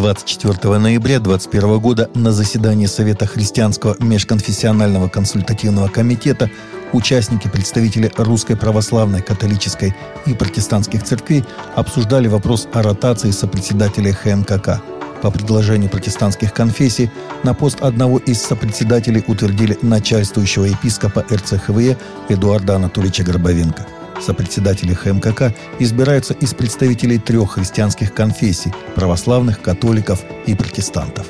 24 ноября 2021 года на заседании Совета Христианского межконфессионального консультативного комитета участники, представители Русской Православной, Католической и Протестантских церквей обсуждали вопрос о ротации сопредседателя ХНКК. По предложению протестантских конфессий на пост одного из сопредседателей утвердили начальствующего епископа РЦХВЕ Эдуарда Анатольевича Горбовенко – Сопредседатели ХМКК избираются из представителей трех христианских конфессий – православных, католиков и протестантов.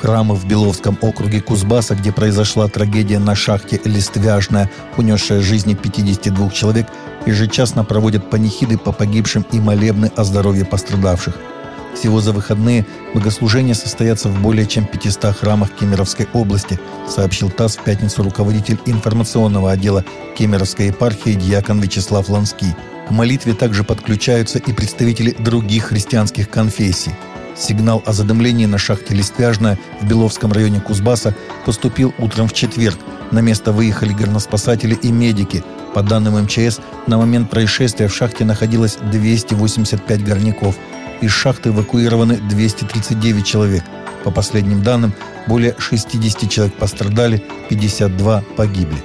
Храмы в Беловском округе Кузбасса, где произошла трагедия на шахте «Листвяжная», унесшая жизни 52 человек, ежечасно проводят панихиды по погибшим и молебны о здоровье пострадавших – всего за выходные богослужения состоятся в более чем 500 храмах Кемеровской области, сообщил ТАСС в пятницу руководитель информационного отдела Кемеровской епархии дьякон Вячеслав Ланский. К молитве также подключаются и представители других христианских конфессий. Сигнал о задымлении на шахте Листвяжная в Беловском районе Кузбасса поступил утром в четверг. На место выехали горноспасатели и медики. По данным МЧС, на момент происшествия в шахте находилось 285 горняков – из шахты эвакуированы 239 человек. По последним данным, более 60 человек пострадали, 52 погибли.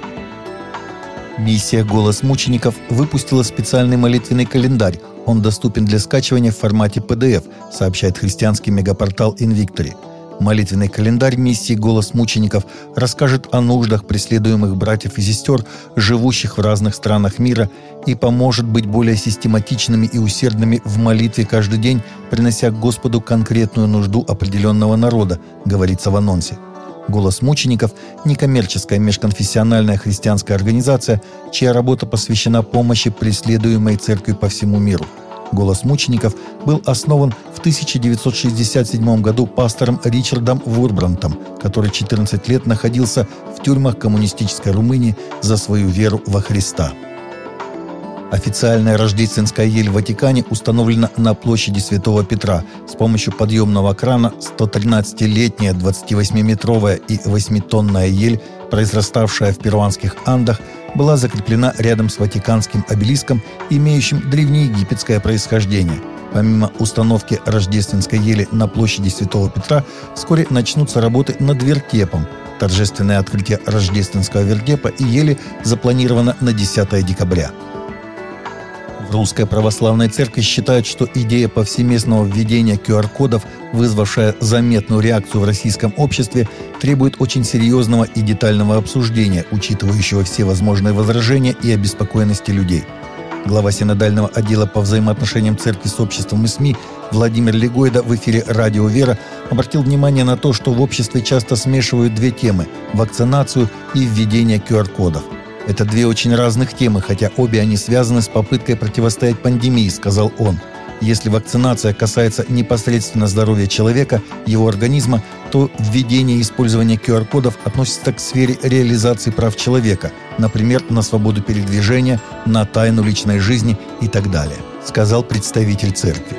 Миссия «Голос мучеников» выпустила специальный молитвенный календарь. Он доступен для скачивания в формате PDF, сообщает христианский мегапортал «Инвиктори». Молитвенный календарь миссии «Голос мучеников» расскажет о нуждах преследуемых братьев и сестер, живущих в разных странах мира, и поможет быть более систематичными и усердными в молитве каждый день, принося Господу конкретную нужду определенного народа, говорится в анонсе. «Голос мучеников» – некоммерческая межконфессиональная христианская организация, чья работа посвящена помощи преследуемой церкви по всему миру – «Голос мучеников» был основан в 1967 году пастором Ричардом Вурбрантом, который 14 лет находился в тюрьмах коммунистической Румынии за свою веру во Христа. Официальная рождественская ель в Ватикане установлена на площади Святого Петра с помощью подъемного крана 113-летняя 28-метровая и 8-тонная ель, произраставшая в перуанских Андах – была закреплена рядом с Ватиканским обелиском, имеющим древнеегипетское происхождение. Помимо установки рождественской ели на площади Святого Петра, вскоре начнутся работы над вертепом. Торжественное открытие рождественского вертепа и ели запланировано на 10 декабря. Русская православная церковь считает, что идея повсеместного введения QR-кодов, вызвавшая заметную реакцию в российском обществе, требует очень серьезного и детального обсуждения, учитывающего все возможные возражения и обеспокоенности людей. Глава синодального отдела по взаимоотношениям церкви с обществом и СМИ Владимир Легойда в эфире «Радио Вера» обратил внимание на то, что в обществе часто смешивают две темы – вакцинацию и введение QR-кодов – это две очень разных темы, хотя обе они связаны с попыткой противостоять пандемии, сказал он. Если вакцинация касается непосредственно здоровья человека, его организма, то введение и использование QR-кодов относится к сфере реализации прав человека, например, на свободу передвижения, на тайну личной жизни и так далее, сказал представитель церкви.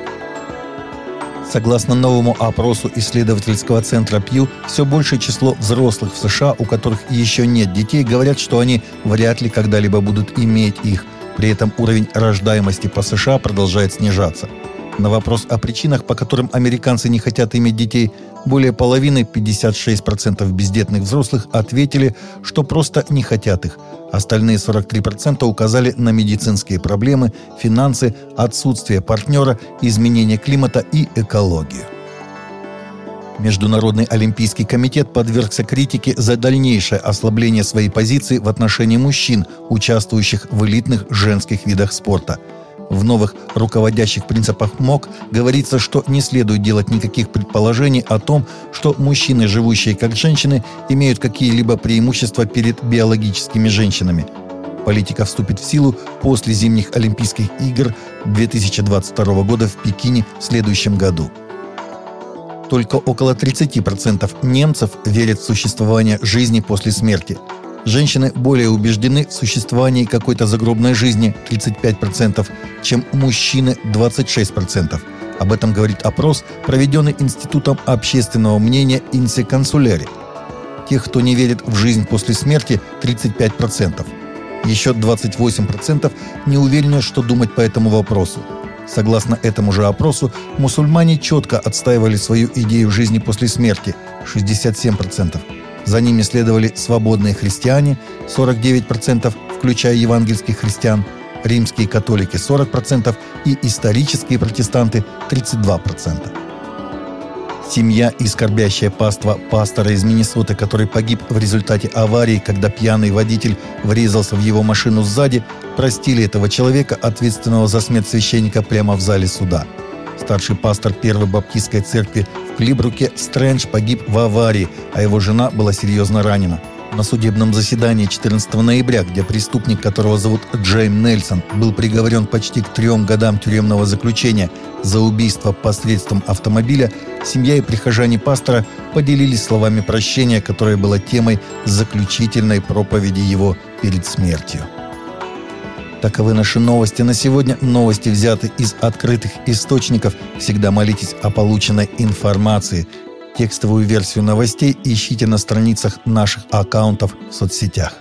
Согласно новому опросу исследовательского центра Пью, все большее число взрослых в США, у которых еще нет детей, говорят, что они вряд ли когда-либо будут иметь их. При этом уровень рождаемости по США продолжает снижаться. На вопрос о причинах, по которым американцы не хотят иметь детей, более половины, 56% бездетных взрослых, ответили, что просто не хотят их. Остальные 43% указали на медицинские проблемы, финансы, отсутствие партнера, изменение климата и экологию. Международный олимпийский комитет подвергся критике за дальнейшее ослабление своей позиции в отношении мужчин, участвующих в элитных женских видах спорта – в новых руководящих принципах МОК говорится, что не следует делать никаких предположений о том, что мужчины, живущие как женщины, имеют какие-либо преимущества перед биологическими женщинами. Политика вступит в силу после зимних Олимпийских игр 2022 года в Пекине в следующем году. Только около 30% немцев верят в существование жизни после смерти – Женщины более убеждены в существовании какой-то загробной жизни 35%, чем мужчины 26%. Об этом говорит опрос, проведенный Институтом общественного мнения Инси. Тех, кто не верит в жизнь после смерти, 35%. Еще 28% не уверены, что думать по этому вопросу. Согласно этому же опросу, мусульмане четко отстаивали свою идею жизни после смерти – 67%. За ними следовали свободные христиане – 49%, включая евангельских христиан, римские католики – 40% и исторические протестанты – 32%. Семья и скорбящая паства пастора из Миннесоты, который погиб в результате аварии, когда пьяный водитель врезался в его машину сзади, простили этого человека, ответственного за смерть священника, прямо в зале суда. Старший пастор Первой Баптистской церкви в Клибруке Стрэндж погиб в аварии, а его жена была серьезно ранена – на судебном заседании 14 ноября, где преступник, которого зовут Джейм Нельсон, был приговорен почти к трем годам тюремного заключения за убийство посредством автомобиля, семья и прихожане пастора поделились словами прощения, которое было темой заключительной проповеди его перед смертью. Таковы наши новости на сегодня. Новости взяты из открытых источников. Всегда молитесь о полученной информации – Текстовую версию новостей ищите на страницах наших аккаунтов в соцсетях.